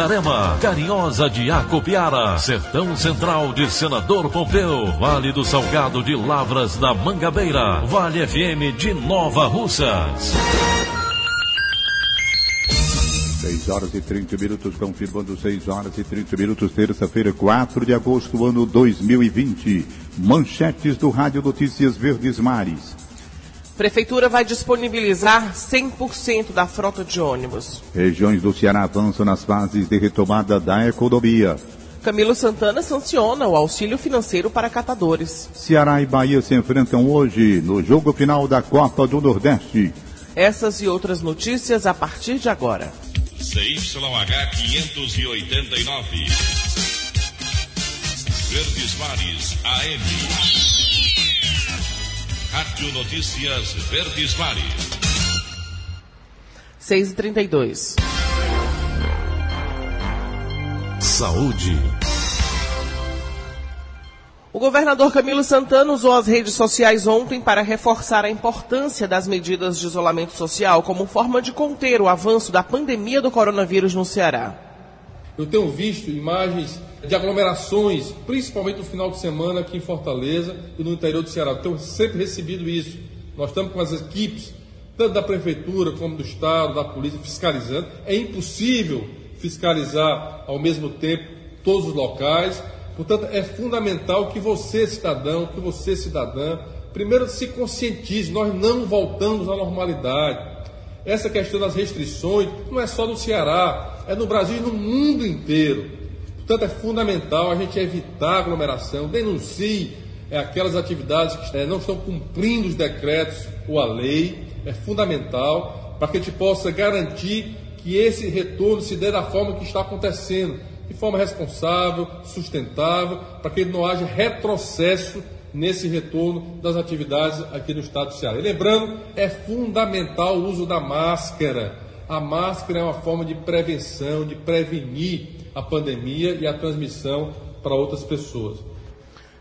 Itarema, Carinhosa de Acopiara, Sertão Central de Senador Pompeu, Vale do Salgado de Lavras da Mangabeira, Vale FM de Nova Russas. 6 horas e 30 minutos, confirmando 6 horas e 30 minutos, terça-feira, 4 de agosto, ano 2020. Manchetes do Rádio Notícias Verdes Mares. Prefeitura vai disponibilizar 100% da frota de ônibus. Regiões do Ceará avançam nas fases de retomada da economia. Camilo Santana sanciona o auxílio financeiro para catadores. Ceará e Bahia se enfrentam hoje no jogo final da Copa do Nordeste. Essas e outras notícias a partir de agora. CYH 589. Verdes Mares AM. Rádio Notícias Verdes Mares. 6 e 32 Saúde. O governador Camilo Santana usou as redes sociais ontem para reforçar a importância das medidas de isolamento social como forma de conter o avanço da pandemia do coronavírus no Ceará. Eu tenho visto imagens de aglomerações, principalmente no final de semana aqui em Fortaleza e no interior do Ceará. Tenho sempre recebido isso. Nós estamos com as equipes, tanto da Prefeitura como do Estado, da Polícia, fiscalizando. É impossível fiscalizar ao mesmo tempo todos os locais. Portanto, é fundamental que você, cidadão, que você, cidadã, primeiro se conscientize. Nós não voltamos à normalidade. Essa questão das restrições não é só no Ceará, é no Brasil e no mundo inteiro. Portanto, é fundamental a gente evitar aglomeração, denuncie é, aquelas atividades que é, não estão cumprindo os decretos ou a lei. É fundamental para que a gente possa garantir que esse retorno se dê da forma que está acontecendo, de forma responsável, sustentável, para que não haja retrocesso nesse retorno das atividades aqui no estado do Ceará. E lembrando, é fundamental o uso da máscara. A máscara é uma forma de prevenção, de prevenir a pandemia e a transmissão para outras pessoas.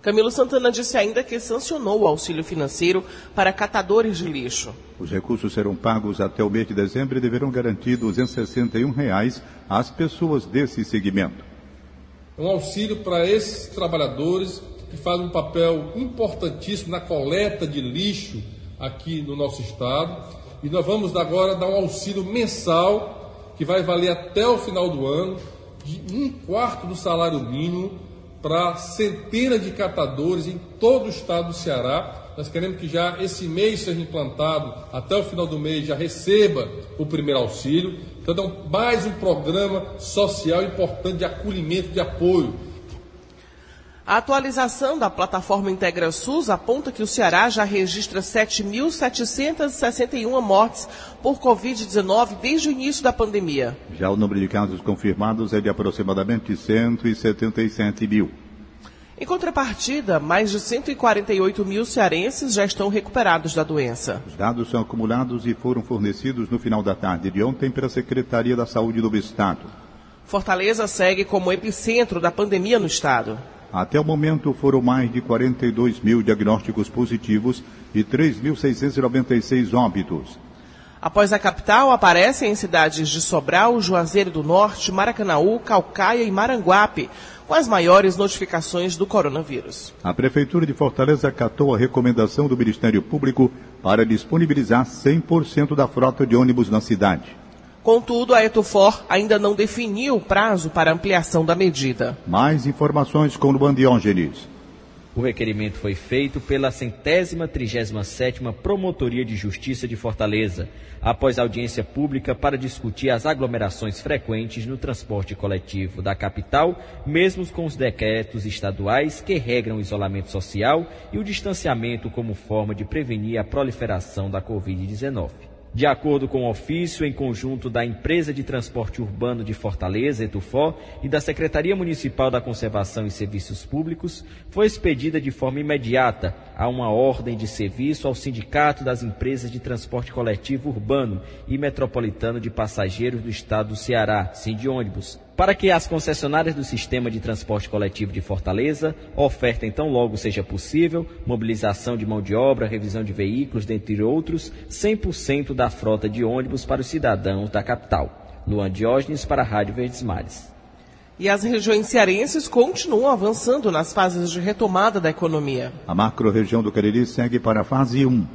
Camilo Santana disse ainda que sancionou o auxílio financeiro para catadores de lixo. Os recursos serão pagos até o mês de dezembro e deverão garantir 261 reais às pessoas desse segmento. Um auxílio para esses trabalhadores que fazem um papel importantíssimo na coleta de lixo aqui no nosso estado. E nós vamos agora dar um auxílio mensal que vai valer até o final do ano de um quarto do salário mínimo para centenas de catadores em todo o estado do Ceará. Nós queremos que já esse mês seja implantado, até o final do mês já receba o primeiro auxílio. Então, é mais um programa social importante de acolhimento, de apoio a atualização da plataforma Integra SUS aponta que o Ceará já registra 7.761 mortes por Covid-19 desde o início da pandemia. Já o número de casos confirmados é de aproximadamente 177 mil. Em contrapartida, mais de 148 mil cearenses já estão recuperados da doença. Os dados são acumulados e foram fornecidos no final da tarde de ontem pela Secretaria da Saúde do Estado. Fortaleza segue como epicentro da pandemia no estado. Até o momento foram mais de 42 mil diagnósticos positivos e 3.696 óbitos. Após a capital, aparecem em cidades de Sobral, Juazeiro do Norte, Maracanaú, Calcaia e Maranguape, com as maiores notificações do coronavírus. A Prefeitura de Fortaleza acatou a recomendação do Ministério Público para disponibilizar 100% da frota de ônibus na cidade. Contudo, a Etufor ainda não definiu o prazo para ampliação da medida. Mais informações com Luan Diógenes. O requerimento foi feito pela centésima trigésima sétima Promotoria de Justiça de Fortaleza, após audiência pública para discutir as aglomerações frequentes no transporte coletivo da capital, mesmo com os decretos estaduais que regram o isolamento social e o distanciamento como forma de prevenir a proliferação da Covid-19. De acordo com o ofício em conjunto da Empresa de Transporte Urbano de Fortaleza, Etufó, e da Secretaria Municipal da Conservação e Serviços Públicos, foi expedida de forma imediata a uma ordem de serviço ao Sindicato das Empresas de Transporte Coletivo Urbano e Metropolitano de Passageiros do Estado do Ceará, Ônibus, para que as concessionárias do sistema de transporte coletivo de Fortaleza ofertem tão logo seja possível mobilização de mão de obra, revisão de veículos, dentre outros, 100% da frota de ônibus para os cidadãos da capital. Luan Diógenes para a Rádio Verdes Mares. E as regiões cearenses continuam avançando nas fases de retomada da economia. A macro-região do Cariri segue para a fase 1.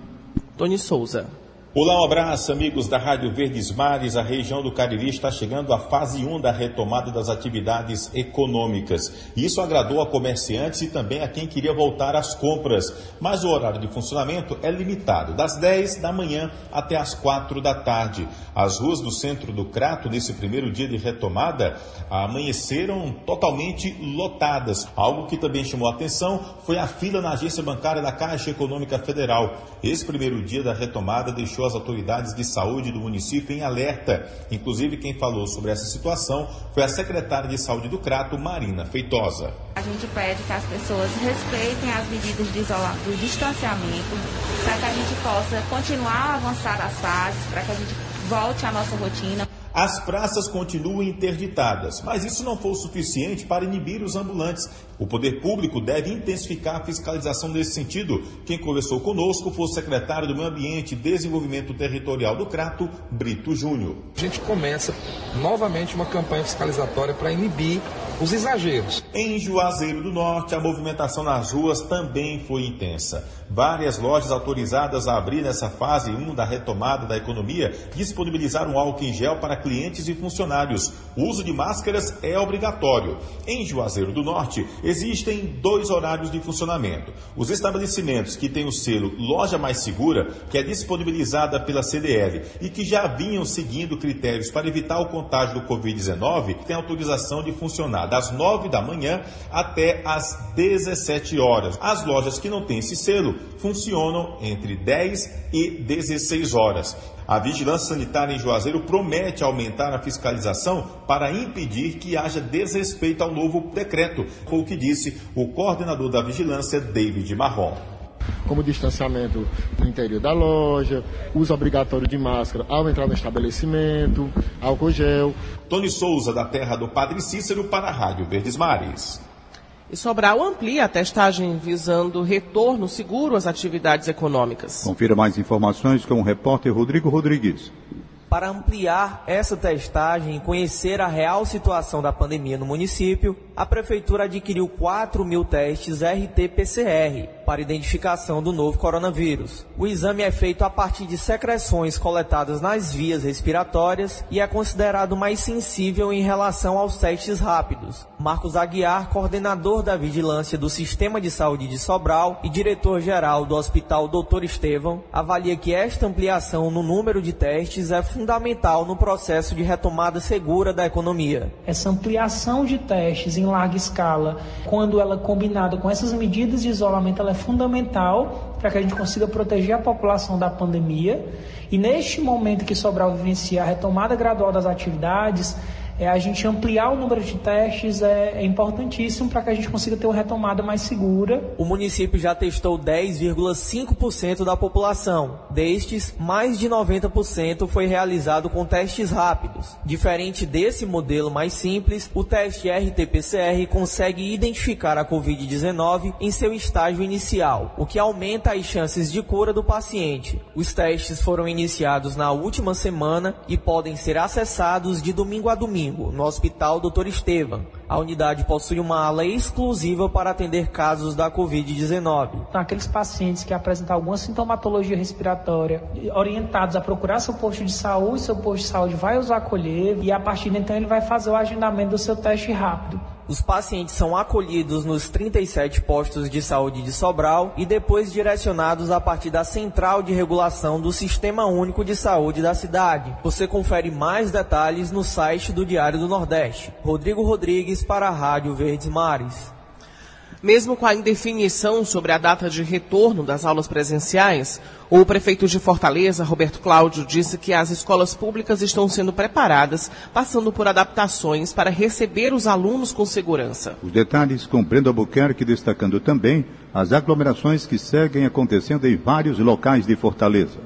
Tony Souza. Olá, um abraço, amigos da Rádio Verdes Mares. A região do Cariri está chegando à fase 1 da retomada das atividades econômicas. Isso agradou a comerciantes e também a quem queria voltar às compras. Mas o horário de funcionamento é limitado, das 10 da manhã até as 4 da tarde. As ruas do centro do Crato, nesse primeiro dia de retomada, amanheceram totalmente lotadas. Algo que também chamou a atenção foi a fila na agência bancária da Caixa Econômica Federal. Esse primeiro dia da retomada deixou as autoridades de saúde do município em alerta. Inclusive, quem falou sobre essa situação foi a secretária de saúde do Crato, Marina Feitosa. A gente pede que as pessoas respeitem as medidas de isolamento, do distanciamento, para que a gente possa continuar a avançar as fases, para que a gente volte à nossa rotina. As praças continuam interditadas, mas isso não foi o suficiente para inibir os ambulantes. O poder público deve intensificar a fiscalização nesse sentido. Quem conversou conosco foi o secretário do Meio Ambiente e Desenvolvimento Territorial do Crato, Brito Júnior. A gente começa novamente uma campanha fiscalizatória para inibir os exageros. Em Juazeiro do Norte, a movimentação nas ruas também foi intensa. Várias lojas autorizadas a abrir nessa fase 1 da retomada da economia disponibilizaram álcool em gel para clientes e funcionários. O uso de máscaras é obrigatório. Em Juazeiro do Norte, existem dois horários de funcionamento. Os estabelecimentos que têm o selo Loja Mais Segura, que é disponibilizada pela CDL e que já vinham seguindo critérios para evitar o contágio do Covid-19, têm autorização de funcionar das 9 da manhã até as 17 horas. As lojas que não têm esse selo funcionam entre 10 e 16 horas. A vigilância sanitária em Juazeiro promete aumentar a fiscalização para impedir que haja desrespeito ao novo decreto, foi o que disse o coordenador da vigilância, David Marrom como distanciamento no interior da loja, uso obrigatório de máscara ao entrar no estabelecimento, álcool gel. Tony Souza, da terra do Padre Cícero, para a Rádio Verdes Mares. E Sobral amplia a testagem visando retorno seguro às atividades econômicas. Confira mais informações com o repórter Rodrigo Rodrigues. Para ampliar essa testagem e conhecer a real situação da pandemia no município, a Prefeitura adquiriu 4 mil testes RT-PCR para identificação do novo coronavírus. O exame é feito a partir de secreções coletadas nas vias respiratórias e é considerado mais sensível em relação aos testes rápidos. Marcos Aguiar, coordenador da vigilância do Sistema de Saúde de Sobral e diretor-geral do Hospital Dr. Estevão, avalia que esta ampliação no número de testes é fundamental no processo de retomada segura da economia. Essa ampliação de testes em larga escala, quando ela é combinada com essas medidas de isolamento, ela é fundamental para que a gente consiga proteger a população da pandemia. E neste momento que Sobral vivencia a retomada gradual das atividades, é, a gente ampliar o número de testes é, é importantíssimo para que a gente consiga ter uma retomada mais segura. O município já testou 10,5% da população. Destes, mais de 90% foi realizado com testes rápidos. Diferente desse modelo mais simples, o teste RT-PCR consegue identificar a Covid-19 em seu estágio inicial, o que aumenta as chances de cura do paciente. Os testes foram iniciados na última semana e podem ser acessados de domingo a domingo domingo, no Hospital Dr. Estevam, A unidade possui uma ala exclusiva para atender casos da Covid-19. Então, aqueles pacientes que apresentam alguma sintomatologia respiratória, orientados a procurar seu posto de saúde, seu posto de saúde vai os acolher e a partir de então ele vai fazer o agendamento do seu teste rápido. Os pacientes são acolhidos nos 37 postos de saúde de Sobral e depois direcionados a partir da central de regulação do Sistema Único de Saúde da cidade. Você confere mais detalhes no site do Diário do Nordeste. Rodrigo Rodrigues para a Rádio Verdes Mares. Mesmo com a indefinição sobre a data de retorno das aulas presenciais, o prefeito de Fortaleza, Roberto Cláudio, disse que as escolas públicas estão sendo preparadas, passando por adaptações para receber os alunos com segurança. Os detalhes com Brenda Albuquerque destacando também as aglomerações que seguem acontecendo em vários locais de Fortaleza.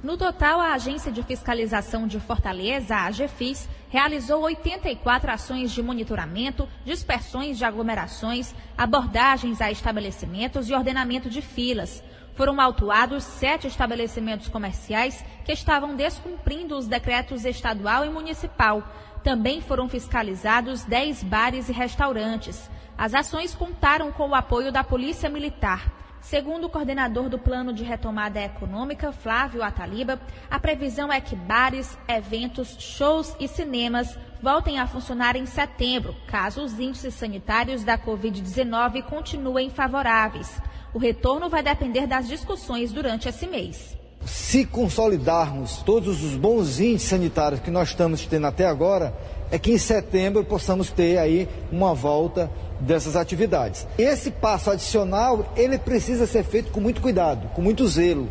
No total, a Agência de Fiscalização de Fortaleza, a AGFIS, realizou 84 ações de monitoramento, dispersões de aglomerações, abordagens a estabelecimentos e ordenamento de filas. Foram autuados sete estabelecimentos comerciais que estavam descumprindo os decretos estadual e municipal. Também foram fiscalizados 10 bares e restaurantes. As ações contaram com o apoio da Polícia Militar. Segundo o coordenador do Plano de Retomada Econômica, Flávio Ataliba, a previsão é que bares, eventos, shows e cinemas voltem a funcionar em setembro, caso os índices sanitários da Covid-19 continuem favoráveis. O retorno vai depender das discussões durante esse mês. Se consolidarmos todos os bons índices sanitários que nós estamos tendo até agora, é que em setembro possamos ter aí uma volta dessas atividades. Esse passo adicional, ele precisa ser feito com muito cuidado, com muito zelo,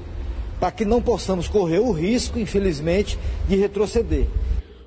para que não possamos correr o risco, infelizmente, de retroceder.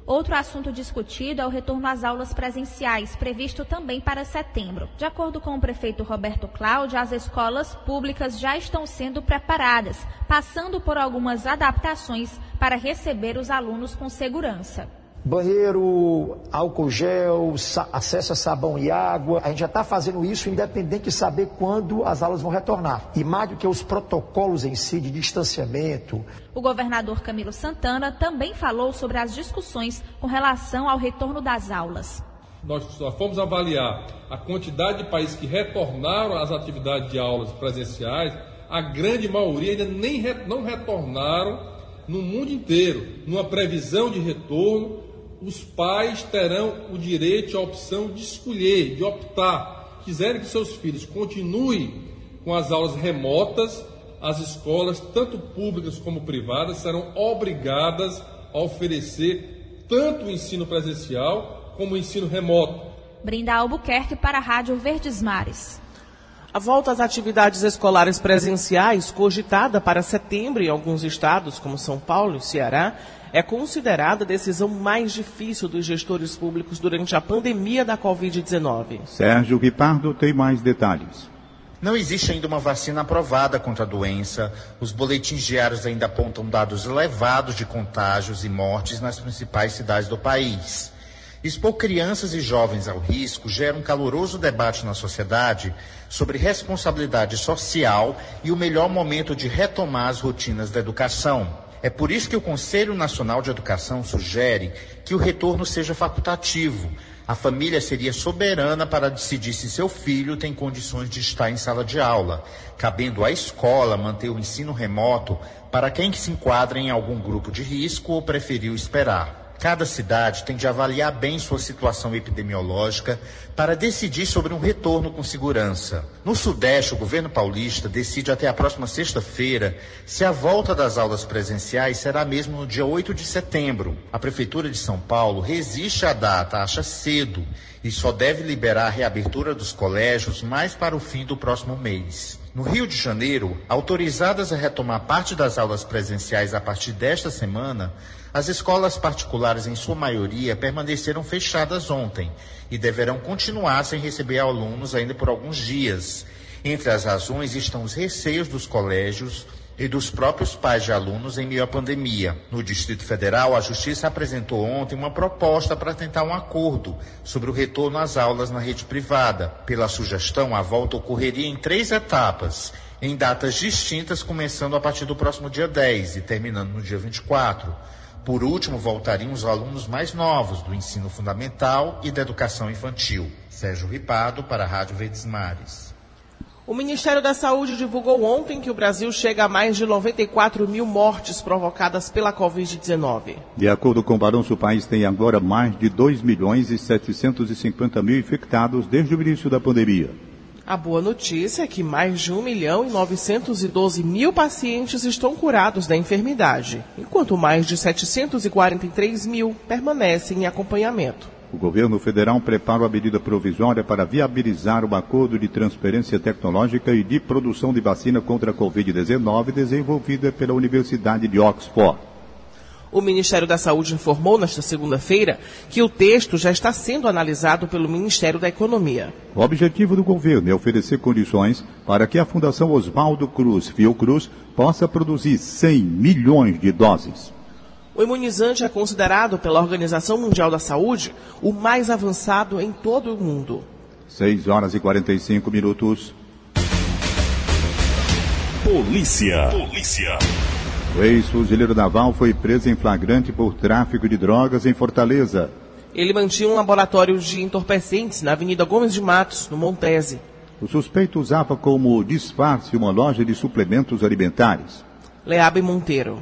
Outro assunto discutido é o retorno às aulas presenciais, previsto também para setembro. De acordo com o prefeito Roberto Cláudio, as escolas públicas já estão sendo preparadas, passando por algumas adaptações para receber os alunos com segurança banheiro, álcool gel, acesso a sabão e água. A gente já está fazendo isso independente de saber quando as aulas vão retornar. E mais do que os protocolos em si de distanciamento. O governador Camilo Santana também falou sobre as discussões com relação ao retorno das aulas. Nós só fomos avaliar a quantidade de países que retornaram às atividades de aulas presenciais. A grande maioria ainda nem não retornaram no mundo inteiro, numa previsão de retorno os pais terão o direito a opção de escolher, de optar. Quiserem que seus filhos continuem com as aulas remotas, as escolas, tanto públicas como privadas, serão obrigadas a oferecer tanto o ensino presencial como o ensino remoto. Brinda Albuquerque para a Rádio Verdes Mares. A volta às atividades escolares presenciais, cogitada para setembro em alguns estados, como São Paulo e Ceará, é considerada a decisão mais difícil dos gestores públicos durante a pandemia da Covid-19. Sérgio Guipardo tem mais detalhes. Não existe ainda uma vacina aprovada contra a doença. Os boletins diários ainda apontam dados elevados de contágios e mortes nas principais cidades do país. Expor crianças e jovens ao risco gera um caloroso debate na sociedade sobre responsabilidade social e o melhor momento de retomar as rotinas da educação. É por isso que o Conselho Nacional de Educação sugere que o retorno seja facultativo. A família seria soberana para decidir se seu filho tem condições de estar em sala de aula, cabendo à escola manter o ensino remoto para quem se enquadra em algum grupo de risco ou preferiu esperar. Cada cidade tem de avaliar bem sua situação epidemiológica para decidir sobre um retorno com segurança. No Sudeste, o governo paulista decide até a próxima sexta-feira se a volta das aulas presenciais será mesmo no dia 8 de setembro. A Prefeitura de São Paulo resiste à data, acha cedo, e só deve liberar a reabertura dos colégios mais para o fim do próximo mês. No Rio de Janeiro, autorizadas a retomar parte das aulas presenciais a partir desta semana, as escolas particulares, em sua maioria, permaneceram fechadas ontem e deverão continuar sem receber alunos ainda por alguns dias. Entre as razões estão os receios dos colégios e dos próprios pais de alunos em meio à pandemia. No Distrito Federal, a Justiça apresentou ontem uma proposta para tentar um acordo sobre o retorno às aulas na rede privada. Pela sugestão, a volta ocorreria em três etapas, em datas distintas, começando a partir do próximo dia 10 e terminando no dia 24. Por último, voltariam os alunos mais novos do ensino fundamental e da educação infantil. Sérgio Ripado, para a Rádio Verdes Mares. O Ministério da Saúde divulgou ontem que o Brasil chega a mais de 94 mil mortes provocadas pela Covid-19. De acordo com o balanço, o país tem agora mais de 2 milhões e 750 mil infectados desde o início da pandemia. A boa notícia é que mais de 1 milhão e 912 mil pacientes estão curados da enfermidade, enquanto mais de 743 mil permanecem em acompanhamento. O governo federal prepara a medida provisória para viabilizar o acordo de transferência tecnológica e de produção de vacina contra a Covid-19 desenvolvida pela Universidade de Oxford. O Ministério da Saúde informou nesta segunda-feira que o texto já está sendo analisado pelo Ministério da Economia. O objetivo do governo é oferecer condições para que a Fundação Oswaldo Cruz Fiocruz possa produzir 100 milhões de doses. O imunizante é considerado pela Organização Mundial da Saúde o mais avançado em todo o mundo. 6 horas e 45 minutos. Polícia. Polícia. O ex-fuzileiro naval foi preso em flagrante por tráfico de drogas em Fortaleza. Ele mantinha um laboratório de entorpecentes na Avenida Gomes de Matos, no Montese. O suspeito usava como disfarce uma loja de suplementos alimentares. Leabe Monteiro.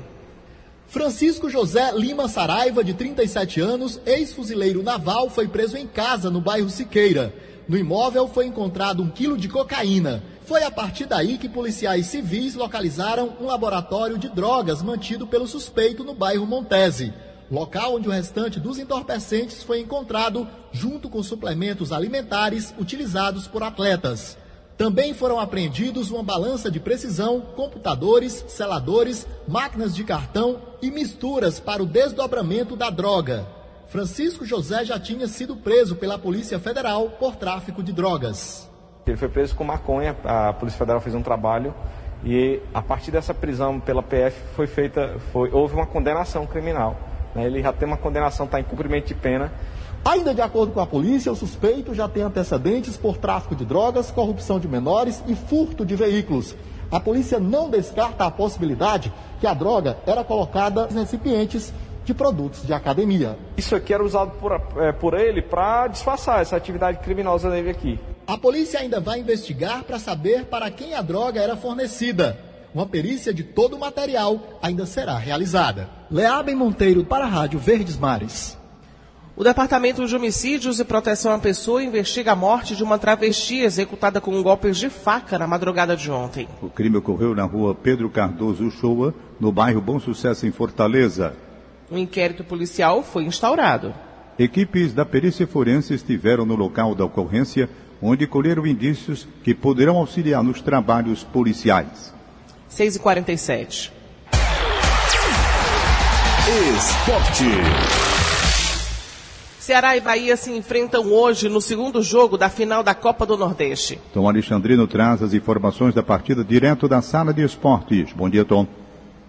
Francisco José Lima Saraiva, de 37 anos, ex-fuzileiro naval, foi preso em casa no bairro Siqueira. No imóvel foi encontrado um quilo de cocaína. Foi a partir daí que policiais civis localizaram um laboratório de drogas mantido pelo suspeito no bairro Montese, local onde o restante dos entorpecentes foi encontrado junto com suplementos alimentares utilizados por atletas. Também foram apreendidos uma balança de precisão, computadores, seladores, máquinas de cartão e misturas para o desdobramento da droga. Francisco José já tinha sido preso pela Polícia Federal por tráfico de drogas. Ele foi preso com maconha, a Polícia Federal fez um trabalho e a partir dessa prisão pela PF foi feita, foi, houve uma condenação criminal. Né? Ele já tem uma condenação, está em cumprimento de pena. Ainda de acordo com a polícia, o suspeito já tem antecedentes por tráfico de drogas, corrupção de menores e furto de veículos. A polícia não descarta a possibilidade que a droga era colocada em recipientes de produtos de academia. Isso aqui era usado por, é, por ele para disfarçar essa atividade criminosa dele aqui. A polícia ainda vai investigar para saber para quem a droga era fornecida. Uma perícia de todo o material ainda será realizada. Leabem Monteiro para a Rádio Verdes Mares. O Departamento de Homicídios e Proteção à Pessoa investiga a morte de uma travesti executada com golpes de faca na madrugada de ontem. O crime ocorreu na rua Pedro Cardoso Uchoa, no bairro Bom Sucesso, em Fortaleza. Um inquérito policial foi instaurado. Equipes da perícia forense estiveram no local da ocorrência onde colheram indícios que poderão auxiliar nos trabalhos policiais. 6 e 47 Esporte. Ceará e Bahia se enfrentam hoje no segundo jogo da final da Copa do Nordeste. Tom Alexandrino traz as informações da partida direto da sala de esportes. Bom dia, Tom.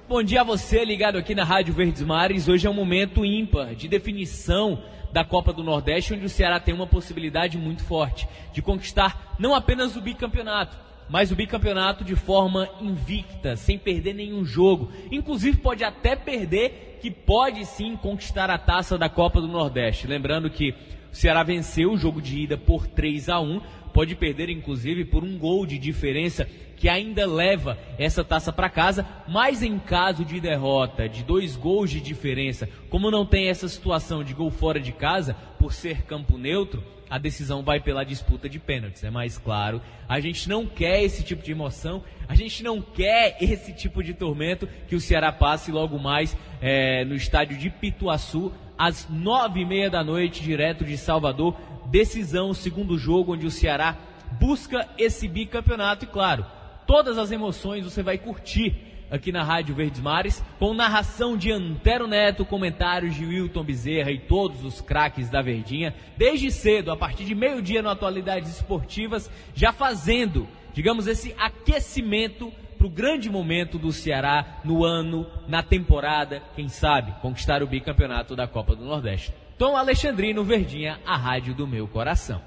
Bom dia a você ligado aqui na Rádio Verdes Mares. Hoje é um momento ímpar de definição da Copa do Nordeste, onde o Ceará tem uma possibilidade muito forte de conquistar não apenas o bicampeonato, mas o bicampeonato de forma invicta, sem perder nenhum jogo. Inclusive pode até perder, que pode sim conquistar a taça da Copa do Nordeste. Lembrando que o Ceará venceu o jogo de ida por 3 a 1, pode perder inclusive por um gol de diferença que ainda leva essa taça para casa, mas em caso de derrota, de dois gols de diferença, como não tem essa situação de gol fora de casa, por ser campo neutro, a decisão vai pela disputa de pênaltis. É mais claro, a gente não quer esse tipo de emoção, a gente não quer esse tipo de tormento que o Ceará passe logo mais é, no estádio de Pituaçu, às nove e meia da noite, direto de Salvador. Decisão, segundo jogo, onde o Ceará busca esse bicampeonato e, claro, todas as emoções você vai curtir aqui na Rádio Verdes Mares, com narração de Antero Neto, comentários de Wilton Bezerra e todos os craques da Verdinha, desde cedo, a partir de meio-dia no Atualidades Esportivas, já fazendo, digamos, esse aquecimento para o grande momento do Ceará no ano, na temporada, quem sabe, conquistar o bicampeonato da Copa do Nordeste. Tom Alexandrino Verdinha, a rádio do meu coração.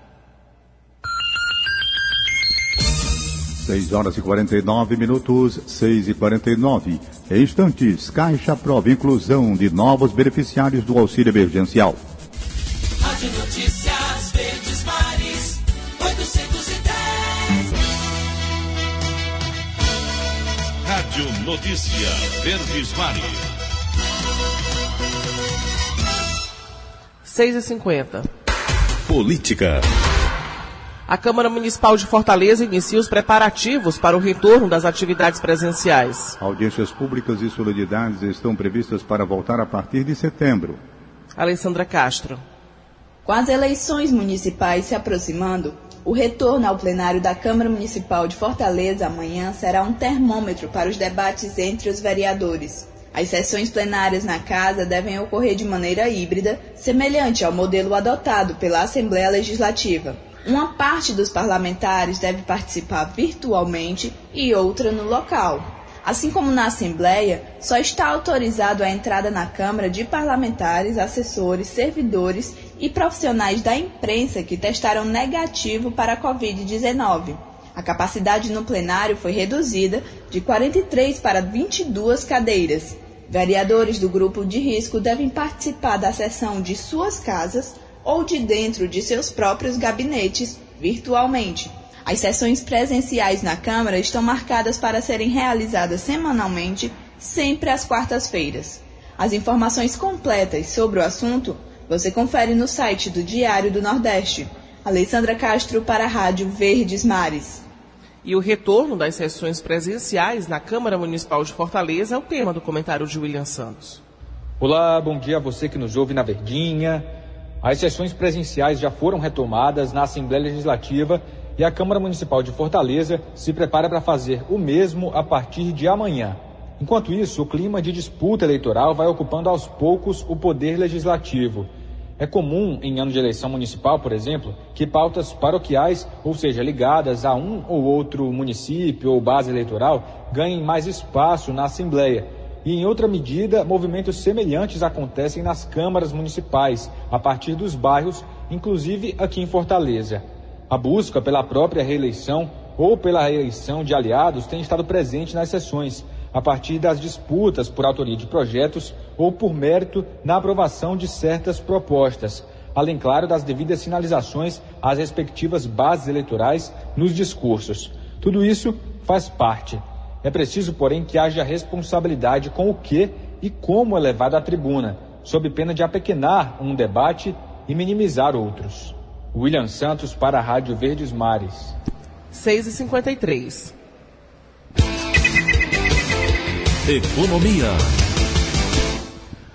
6 horas e 49 minutos, 6 e 49. Em instantes, Caixa prova inclusão de novos beneficiários do auxílio emergencial. Rádio Notícias Verdes Mares, 810. Rádio Notícia Verdes Mares. 6 e 50. Política. A Câmara Municipal de Fortaleza inicia os preparativos para o retorno das atividades presenciais. Audiências públicas e solenidades estão previstas para voltar a partir de setembro. Alessandra Castro. Com as eleições municipais se aproximando, o retorno ao plenário da Câmara Municipal de Fortaleza amanhã será um termômetro para os debates entre os vereadores. As sessões plenárias na casa devem ocorrer de maneira híbrida, semelhante ao modelo adotado pela Assembleia Legislativa. Uma parte dos parlamentares deve participar virtualmente e outra no local. Assim como na Assembleia, só está autorizado a entrada na Câmara de parlamentares, assessores, servidores e profissionais da imprensa que testaram negativo para a Covid-19. A capacidade no plenário foi reduzida de 43 para 22 cadeiras. Vereadores do grupo de risco devem participar da sessão de suas casas ou de dentro de seus próprios gabinetes, virtualmente. As sessões presenciais na Câmara estão marcadas para serem realizadas semanalmente, sempre às quartas-feiras. As informações completas sobre o assunto você confere no site do Diário do Nordeste. Alessandra Castro para a Rádio Verdes Mares. E o retorno das sessões presenciais na Câmara Municipal de Fortaleza é o tema do comentário de William Santos. Olá, bom dia a você que nos ouve na Verdinha. As sessões presenciais já foram retomadas na Assembleia Legislativa e a Câmara Municipal de Fortaleza se prepara para fazer o mesmo a partir de amanhã. Enquanto isso, o clima de disputa eleitoral vai ocupando aos poucos o poder legislativo. É comum, em ano de eleição municipal, por exemplo, que pautas paroquiais, ou seja, ligadas a um ou outro município ou base eleitoral, ganhem mais espaço na Assembleia e, em outra medida, movimentos semelhantes acontecem nas câmaras municipais, a partir dos bairros, inclusive aqui em Fortaleza. A busca pela própria reeleição ou pela reeleição de aliados tem estado presente nas sessões, a partir das disputas por autoria de projetos ou por mérito na aprovação de certas propostas, além, claro, das devidas sinalizações às respectivas bases eleitorais nos discursos. Tudo isso faz parte é preciso, porém, que haja responsabilidade com o que e como é levado à tribuna, sob pena de apequenar um debate e minimizar outros. William Santos para a Rádio Verdes Mares. 6h53. Economia.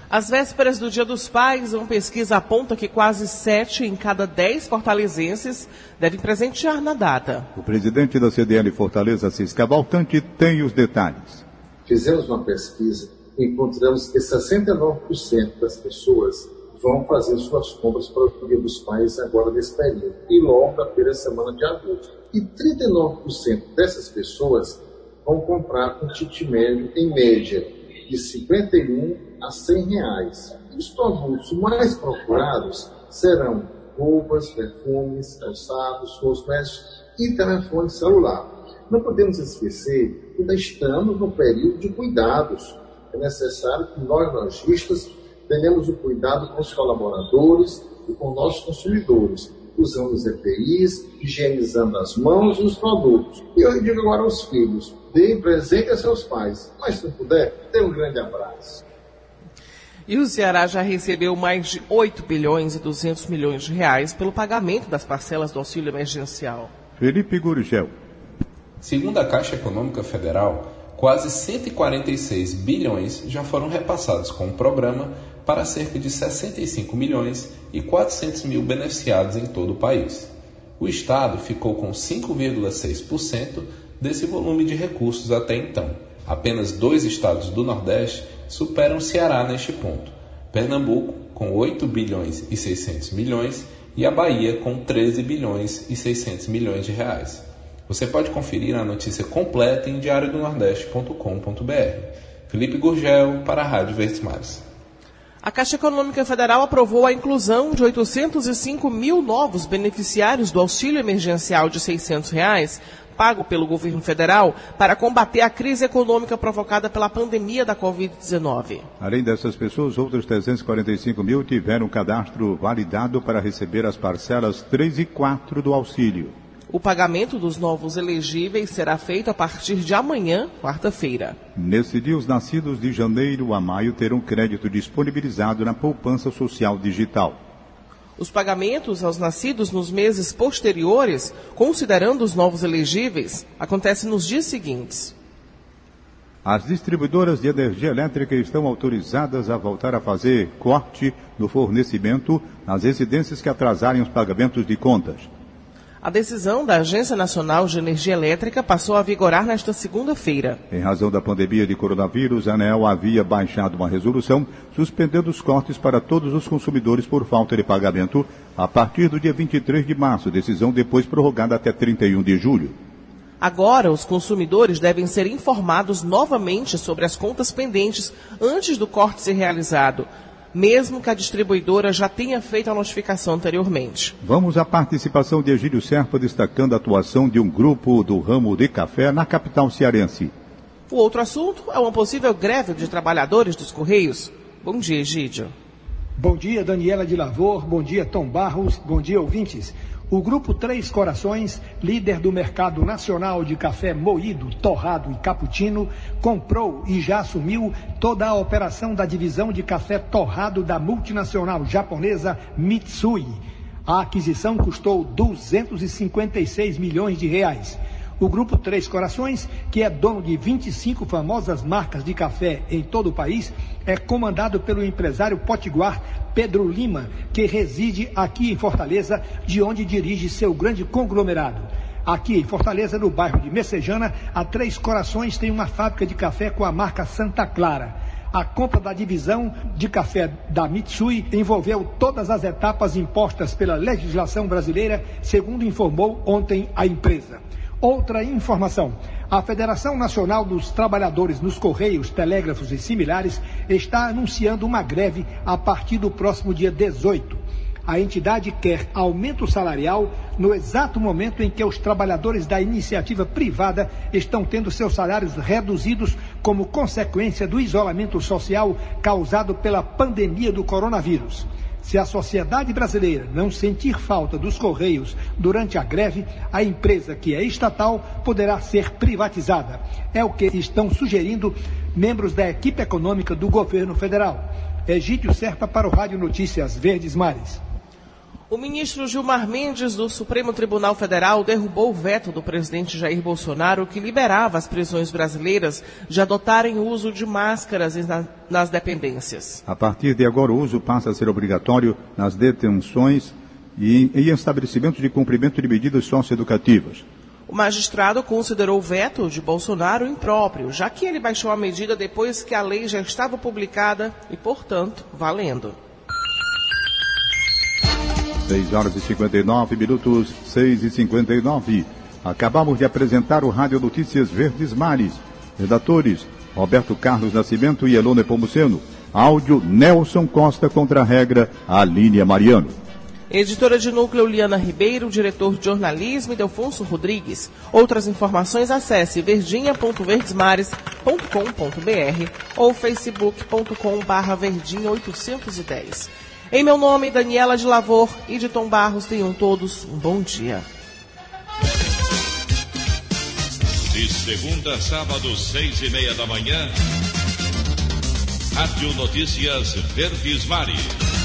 Às vésperas do Dia dos Pais, uma pesquisa aponta que quase 7 em cada 10 fortalezenses devem presentear na data. O presidente da CDL Fortaleza, Cis Cavalcante, tem os detalhes. Fizemos uma pesquisa e encontramos que 69% das pessoas vão fazer suas compras para o Dia dos Pais agora nesse período e logo na primeira semana de agosto. E 39% dessas pessoas vão comprar um kit médio em média de 51 a 100 reais. Os produtos mais procurados serão roupas, perfumes, calçados, cosméticos e telefone celular. Não podemos esquecer que ainda estamos no período de cuidados. É necessário que nós, lojistas, tenhamos o cuidado com os colaboradores e com nossos consumidores, usando os EPIs, higienizando as mãos e os produtos. E eu digo agora aos filhos, deem presente a seus pais, mas se não puder, dê um grande abraço. E o Ceará já recebeu mais de 8 bilhões e 200 milhões de reais pelo pagamento das parcelas do auxílio emergencial. Felipe Gurgel. Segundo a Caixa Econômica Federal, quase 146 bilhões já foram repassados com o programa para cerca de 65 milhões e 400 mil beneficiados em todo o país. O Estado ficou com 5,6% desse volume de recursos até então. Apenas dois estados do Nordeste superam o Ceará neste ponto: Pernambuco, com 8 bilhões e 600 milhões, e a Bahia, com 13 bilhões e 600 milhões de reais. Você pode conferir a notícia completa em diariodonordeste.com.br. Felipe Gurgel para a Rádio Verdes Mares. A Caixa Econômica Federal aprovou a inclusão de 805 mil novos beneficiários do auxílio emergencial de 600 reais, pago pelo governo federal para combater a crise econômica provocada pela pandemia da Covid-19. Além dessas pessoas, outros 345 mil tiveram cadastro validado para receber as parcelas 3 e 4 do auxílio. O pagamento dos novos elegíveis será feito a partir de amanhã, quarta-feira. Nesse dia, os nascidos de janeiro a maio terão crédito disponibilizado na poupança social digital. Os pagamentos aos nascidos nos meses posteriores, considerando os novos elegíveis, acontecem nos dias seguintes. As distribuidoras de energia elétrica estão autorizadas a voltar a fazer corte no fornecimento nas residências que atrasarem os pagamentos de contas. A decisão da Agência Nacional de Energia Elétrica passou a vigorar nesta segunda-feira. Em razão da pandemia de coronavírus, a ANEL havia baixado uma resolução suspendendo os cortes para todos os consumidores por falta de pagamento a partir do dia 23 de março, decisão depois prorrogada até 31 de julho. Agora, os consumidores devem ser informados novamente sobre as contas pendentes antes do corte ser realizado mesmo que a distribuidora já tenha feito a notificação anteriormente. Vamos à participação de Egílio Serpa destacando a atuação de um grupo do ramo de café na capital cearense. O outro assunto é uma possível greve de trabalhadores dos Correios. Bom dia, Egídio. Bom dia, Daniela de Lavor. Bom dia, Tom Barros. Bom dia, ouvintes. O Grupo Três Corações, líder do mercado nacional de café moído, torrado e cappuccino, comprou e já assumiu toda a operação da divisão de café torrado da multinacional japonesa Mitsui. A aquisição custou 256 milhões de reais. O Grupo Três Corações, que é dono de 25 famosas marcas de café em todo o país, é comandado pelo empresário potiguar Pedro Lima, que reside aqui em Fortaleza, de onde dirige seu grande conglomerado. Aqui em Fortaleza, no bairro de Messejana, a Três Corações tem uma fábrica de café com a marca Santa Clara. A compra da divisão de café da Mitsui envolveu todas as etapas impostas pela legislação brasileira, segundo informou ontem a empresa. Outra informação. A Federação Nacional dos Trabalhadores nos Correios, Telégrafos e similares está anunciando uma greve a partir do próximo dia 18. A entidade quer aumento salarial no exato momento em que os trabalhadores da iniciativa privada estão tendo seus salários reduzidos como consequência do isolamento social causado pela pandemia do coronavírus. Se a sociedade brasileira não sentir falta dos Correios durante a greve, a empresa, que é estatal, poderá ser privatizada. É o que estão sugerindo membros da equipe econômica do governo federal. Egídio Serpa para o Rádio Notícias Verdes Mares. O ministro Gilmar Mendes, do Supremo Tribunal Federal, derrubou o veto do presidente Jair Bolsonaro que liberava as prisões brasileiras de adotarem o uso de máscaras nas dependências. A partir de agora, o uso passa a ser obrigatório nas detenções e em estabelecimentos de cumprimento de medidas socioeducativas. O magistrado considerou o veto de Bolsonaro impróprio, já que ele baixou a medida depois que a lei já estava publicada e, portanto, valendo. 6 horas e 59 minutos, 6 e 59. Acabamos de apresentar o Rádio Notícias Verdes Mares. Redatores, Roberto Carlos Nascimento e Elone Pomuceno. Áudio, Nelson Costa contra a regra, Alínia Mariano. Editora de núcleo Liana Ribeiro, diretor de jornalismo Delfonso Rodrigues. Outras informações acesse verdinha.verdesmares.com.br ou facebook.com barra verdinha 810. Em meu nome, Daniela de Lavor e de Tom Barros, tenham todos um bom dia. De segunda a sábado, seis e meia da manhã, Rádio Notícias Verdes Mares.